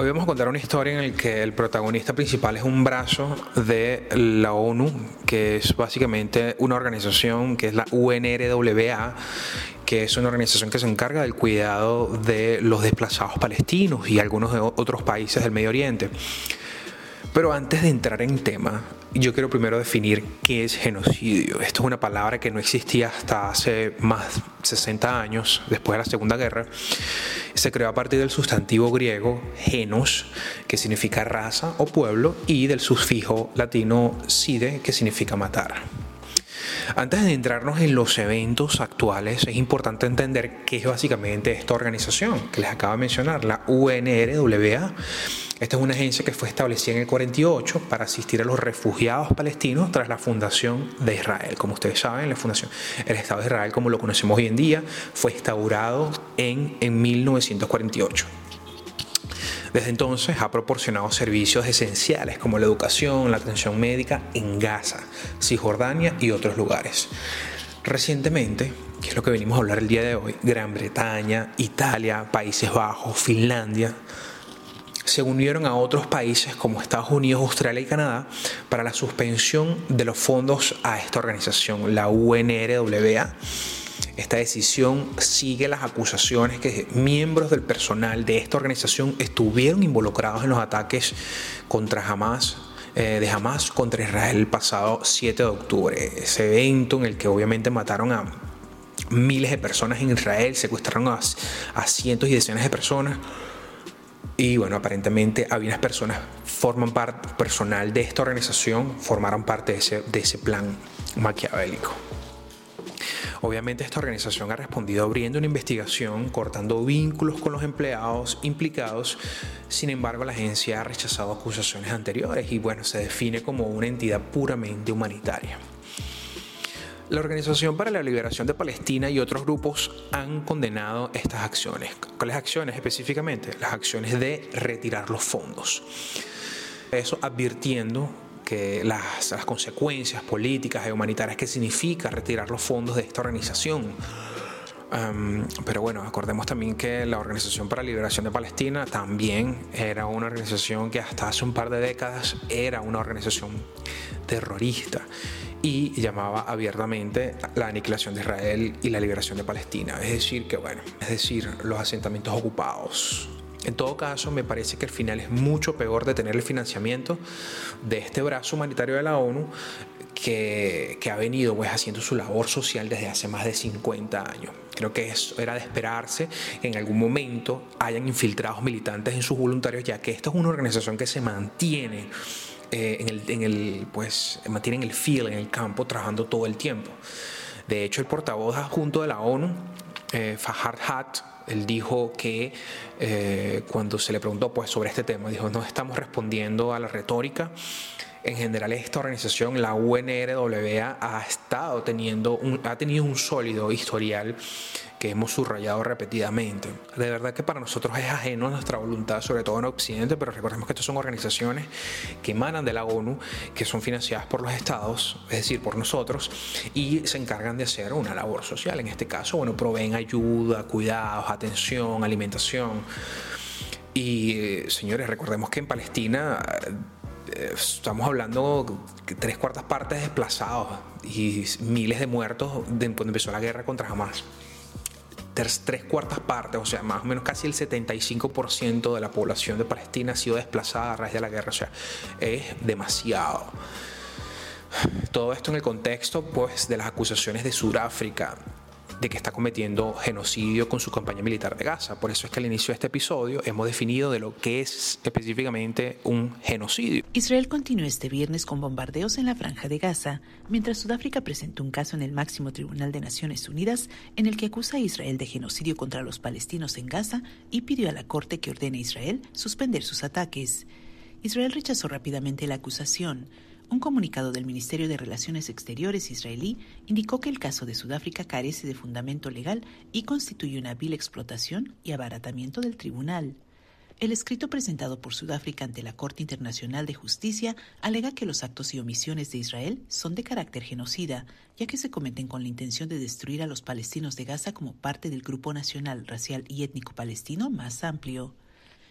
Hoy vamos a contar una historia en la que el protagonista principal es un brazo de la ONU, que es básicamente una organización que es la UNRWA, que es una organización que se encarga del cuidado de los desplazados palestinos y algunos de otros países del Medio Oriente. Pero antes de entrar en tema, yo quiero primero definir qué es genocidio. Esto es una palabra que no existía hasta hace más de 60 años, después de la Segunda Guerra. Se creó a partir del sustantivo griego genos, que significa raza o pueblo, y del sufijo latino side, que significa matar. Antes de entrarnos en los eventos actuales, es importante entender qué es básicamente esta organización que les acabo de mencionar, la UNRWA. Esta es una agencia que fue establecida en el 48 para asistir a los refugiados palestinos tras la fundación de Israel. Como ustedes saben, la fundación, el Estado de Israel, como lo conocemos hoy en día, fue instaurado en, en 1948. Desde entonces ha proporcionado servicios esenciales como la educación, la atención médica en Gaza, Cisjordania y otros lugares. Recientemente, que es lo que venimos a hablar el día de hoy, Gran Bretaña, Italia, Países Bajos, Finlandia, se unieron a otros países como Estados Unidos, Australia y Canadá para la suspensión de los fondos a esta organización, la UNRWA esta decisión sigue las acusaciones que miembros del personal de esta organización estuvieron involucrados en los ataques contra Hamas eh, de Hamas contra Israel el pasado 7 de octubre. Ese evento en el que obviamente mataron a miles de personas en Israel, secuestraron a, cientos y decenas de personas. Y bueno, aparentemente algunas personas forman parte personal de esta organización, formaron parte de ese, de ese plan maquiavélico. Obviamente esta organización ha respondido abriendo una investigación, cortando vínculos con los empleados implicados. Sin embargo, la agencia ha rechazado acusaciones anteriores y bueno, se define como una entidad puramente humanitaria. La Organización para la Liberación de Palestina y otros grupos han condenado estas acciones. ¿Cuáles acciones específicamente? Las acciones de retirar los fondos. Eso advirtiendo que las, consecuencias políticas y humanitarias que significa retirar los fondos de esta organización. pero bueno, acordemos también que la Organización para la Liberación de Palestina también era una organización que hasta hace un par de décadas era una organización terrorista y llamaba abiertamente la aniquilación de Israel y la liberación de Palestina. Es decir, que bueno, es decir, los asentamientos ocupados en todo caso, me parece que el final es mucho peor de tener el financiamiento de este brazo humanitario de la ONU que, ha venido pues, haciendo su labor social desde hace más de 50 años. Creo que eso era de esperarse que en algún momento hayan infiltrados militantes en sus voluntarios, ya que esta es una organización que se mantiene eh, en, el, en pues, mantiene en el en el campo, trabajando todo el tiempo. De hecho, el portavoz adjunto de la ONU, eh, Fahad Hat, él dijo que eh, cuando se le preguntó pues, sobre este tema, dijo, no estamos respondiendo a la retórica. En general esta organización, la UNRWA, ha estado teniendo un, ha tenido un sólido historial que hemos subrayado repetidamente. De verdad que para nosotros es ajeno a nuestra voluntad, sobre todo en Occidente, pero recordemos que estas son organizaciones que emanan de la ONU, que son financiadas por los estados, es decir, por nosotros, y se encargan de hacer una labor social. En este caso, bueno, proveen ayuda, cuidados, atención, alimentación. Y eh, señores, recordemos que en Palestina estamos hablando tres cuartas partes desplazados y miles de muertos de cuando empezó la guerra contra Hamas tres cuartas partes, o sea, más o menos casi el 75% de la población de Palestina ha sido desplazada a raíz de la guerra, o sea, es demasiado. Todo esto en el contexto pues, de las acusaciones de Sudáfrica de que está cometiendo genocidio con su campaña militar de Gaza. Por eso es que al inicio de este episodio hemos definido de lo que es específicamente un genocidio. Israel continúa este viernes con bombardeos en la franja de Gaza, mientras Sudáfrica presentó un caso en el máximo tribunal de Naciones Unidas en el que acusa a Israel de genocidio contra los palestinos en Gaza y pidió a la Corte que ordene a Israel suspender sus ataques. Israel rechazó rápidamente la acusación. Un comunicado del Ministerio de Relaciones Exteriores israelí indicó que el caso de Sudáfrica carece de fundamento legal y constituye una vil explotación y abaratamiento del tribunal. El escrito presentado por Sudáfrica ante la Corte Internacional de Justicia alega que los actos y omisiones de Israel son de carácter genocida, ya que se cometen con la intención de destruir a los palestinos de Gaza como parte del grupo nacional, racial y étnico palestino más amplio.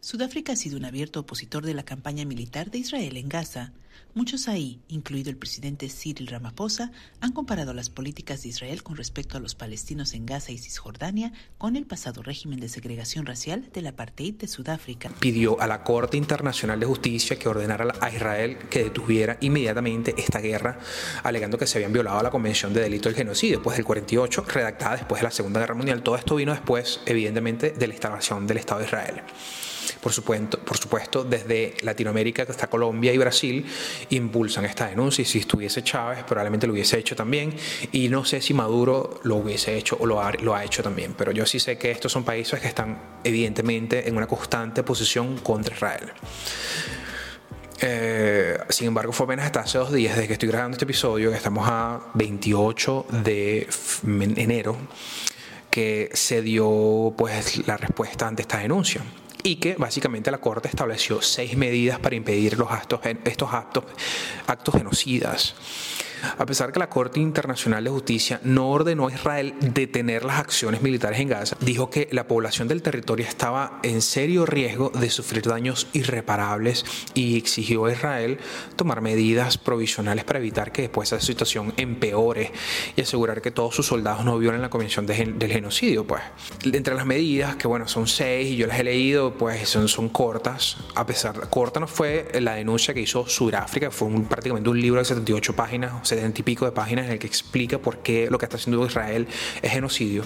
Sudáfrica ha sido un abierto opositor de la campaña militar de Israel en Gaza. Muchos ahí, incluido el presidente Cyril Ramaphosa, han comparado las políticas de Israel con respecto a los palestinos en Gaza y Cisjordania con el pasado régimen de segregación racial del apartheid de Sudáfrica. Pidió a la Corte Internacional de Justicia que ordenara a Israel que detuviera inmediatamente esta guerra, alegando que se habían violado la Convención de Delito del Genocidio después del 48, redactada después de la Segunda Guerra Mundial. Todo esto vino después, evidentemente, de la instalación del Estado de Israel. Por supuesto, desde Latinoamérica hasta Colombia y Brasil impulsan esta denuncia. Y si estuviese Chávez probablemente lo hubiese hecho también. Y no sé si Maduro lo hubiese hecho o lo ha, lo ha hecho también, pero yo sí sé que estos son países que están evidentemente en una constante posición contra Israel. Eh, sin embargo, fue apenas hasta hace dos días desde que estoy grabando este episodio, que estamos a 28 de enero, que se dio pues la respuesta ante esta denuncia y que básicamente la Corte estableció seis medidas para impedir los actos, estos actos, actos genocidas a pesar que la Corte Internacional de Justicia no ordenó a Israel detener las acciones militares en Gaza, dijo que la población del territorio estaba en serio riesgo de sufrir daños irreparables y exigió a Israel tomar medidas provisionales para evitar que después esa situación empeore y asegurar que todos sus soldados no violen la Convención del Genocidio. Pues. Entre las medidas, que bueno, son seis y yo las he leído, pues son, son cortas, a pesar, corta no fue la denuncia que hizo Sudáfrica, fue prácticamente un libro de 78 páginas, 70 y pico de páginas en el que explica por qué lo que está haciendo Israel es genocidio.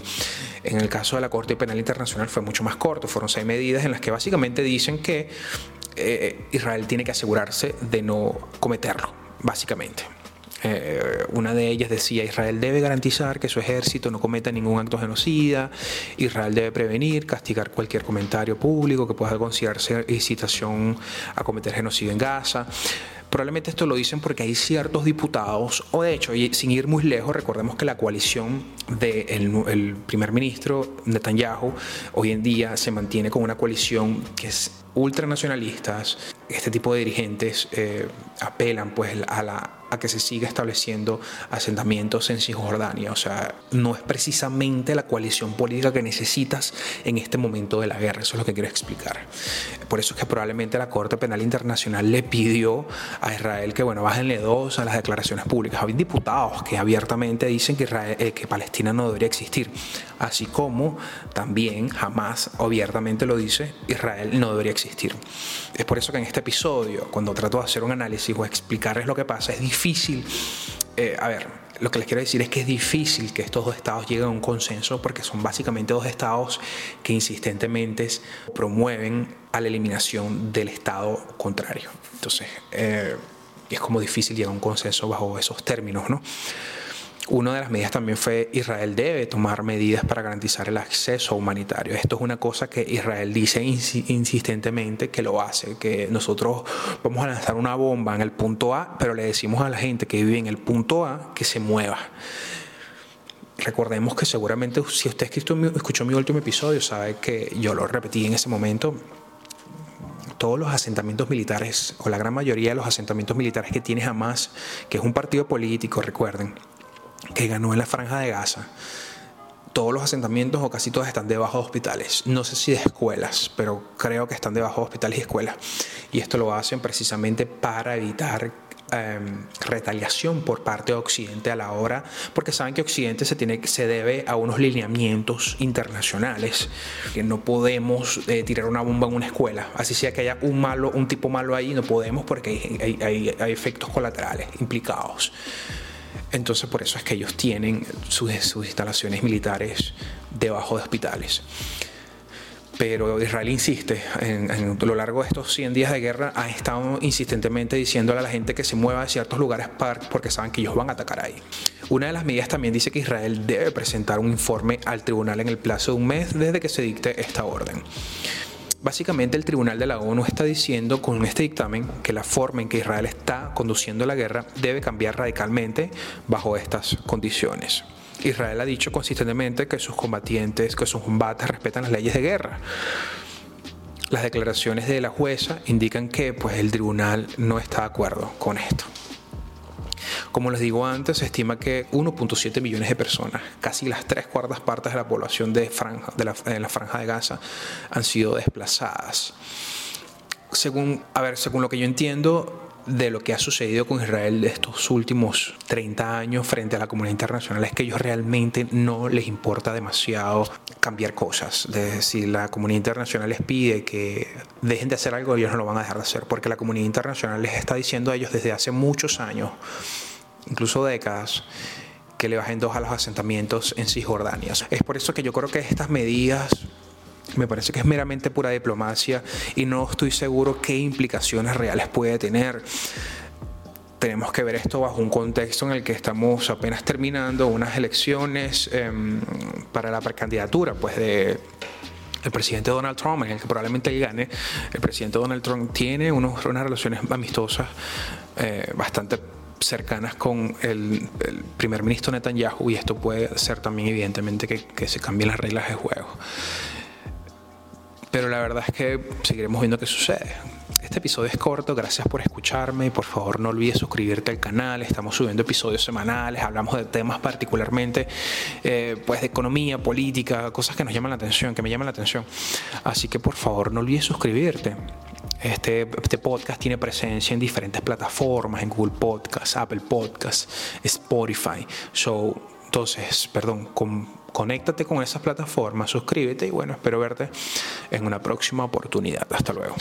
En el caso de la Corte Penal Internacional fue mucho más corto, fueron seis medidas en las que básicamente dicen que eh, Israel tiene que asegurarse de no cometerlo, básicamente. Eh, una de ellas decía, Israel debe garantizar que su ejército no cometa ningún acto genocida, Israel debe prevenir, castigar cualquier comentario público que pueda considerarse incitación a cometer genocidio en Gaza. Probablemente esto lo dicen porque hay ciertos diputados, o de hecho, sin ir muy lejos, recordemos que la coalición del primer ministro Netanyahu hoy en día se mantiene con una coalición que es ultranacionalistas, este tipo de dirigentes eh, apelan pues a la a que se siga estableciendo asentamientos en Cisjordania. O sea, no es precisamente la coalición política que necesitas en este momento de la guerra. Eso es lo que quiero explicar. Por eso es que probablemente la Corte Penal Internacional le pidió a Israel que, bueno, bájenle dos a las declaraciones públicas. Hay diputados que abiertamente dicen que, Israel, eh, que Palestina no debería existir, así como también jamás abiertamente lo dice, Israel no debería existir. Es por eso que en este episodio, cuando trato de hacer un análisis o explicarles lo que pasa, es difícil difícil, eh, a ver, lo que les quiero decir es que es difícil que estos dos estados lleguen a un consenso porque son básicamente dos estados que insistentemente promueven a la eliminación del estado contrario. Entonces, eh, es como difícil llegar a un consenso bajo esos términos, ¿no? Una de las medidas también fue Israel debe tomar medidas para garantizar el acceso humanitario. Esto es una cosa que Israel dice insistentemente que lo hace, que nosotros vamos a lanzar una bomba en el punto A, pero le decimos a la gente que vive en el punto A que se mueva. Recordemos que seguramente si usted escuchó mi último episodio sabe que yo lo repetí en ese momento, todos los asentamientos militares, o la gran mayoría de los asentamientos militares que tiene Hamas, que es un partido político, recuerden, que ganó en la franja de Gaza, todos los asentamientos o casi todos están debajo de hospitales. No sé si de escuelas, pero creo que están debajo de hospitales y escuelas. Y esto lo hacen precisamente para evitar em, retaliación por parte de Occidente a la hora, porque saben que Occidente se, tiene, se debe a unos lineamientos internacionales, que no podemos eh, tirar una bomba en una escuela, así sea que haya un malo, un tipo malo ahí, no podemos porque hay, hay efectos colaterales implicados. Entonces por eso es que ellos tienen sus, instalaciones militares debajo de hospitales. Pero Israel insiste, en, a lo largo de estos 100 días de guerra, ha estado insistentemente diciéndole a la gente que se mueva a ciertos lugares porque saben que ellos van a atacar ahí. Una de las medidas también dice que Israel debe presentar un informe al tribunal en el plazo de un mes desde que se dicte esta orden. Básicamente el Tribunal de la ONU está diciendo con este dictamen que la forma en que Israel está conduciendo la guerra debe cambiar radicalmente bajo estas condiciones. Israel ha dicho consistentemente que sus combatientes, que sus combates respetan las leyes de guerra. Las declaraciones de la jueza indican que pues, el tribunal no está de acuerdo con esto. Como les digo antes, se estima que 1.7 millones de personas, casi las tres cuartas partes de la población de, franja, de, la, de la franja de Gaza, han sido desplazadas. Según, a ver, según lo que yo entiendo, de lo que ha sucedido con Israel estos últimos 30 años frente a la comunidad internacional es que ellos realmente no les importa demasiado cambiar cosas. Es decir, la comunidad internacional les pide que dejen de hacer algo, ellos no lo van a dejar de hacer, porque la comunidad internacional les está diciendo a ellos desde hace muchos años, incluso décadas, que le bajen dos a los asentamientos en Cisjordania. Es por eso que yo creo que estas medidas me parece que es meramente pura diplomacia y no estoy seguro qué implicaciones reales puede tener. Tenemos que ver esto bajo un contexto en el que estamos apenas terminando unas elecciones eh, para la precandidatura pues de el presidente Donald Trump, en el que probablemente él gane, el presidente Donald Trump tiene unos, unas relaciones amistosas eh, bastante cercanas con el, primer ministro Netanyahu y esto puede ser también evidentemente que, se cambien las reglas de juego. Pero la verdad es que seguiremos viendo qué sucede. Este episodio es corto, gracias por escucharme. Por favor, no olvides suscribirte al canal. Estamos subiendo episodios semanales, hablamos de temas particularmente eh, pues de economía, política, cosas que nos llaman la atención, que me llaman la atención. Así que por favor, no olvides suscribirte. Este, este, podcast tiene presencia en diferentes plataformas, en Google Podcasts, Apple Podcasts, Spotify. So, entonces, perdón, con conéctate con esas plataformas, suscríbete y bueno, espero verte en una próxima oportunidad. Hasta luego.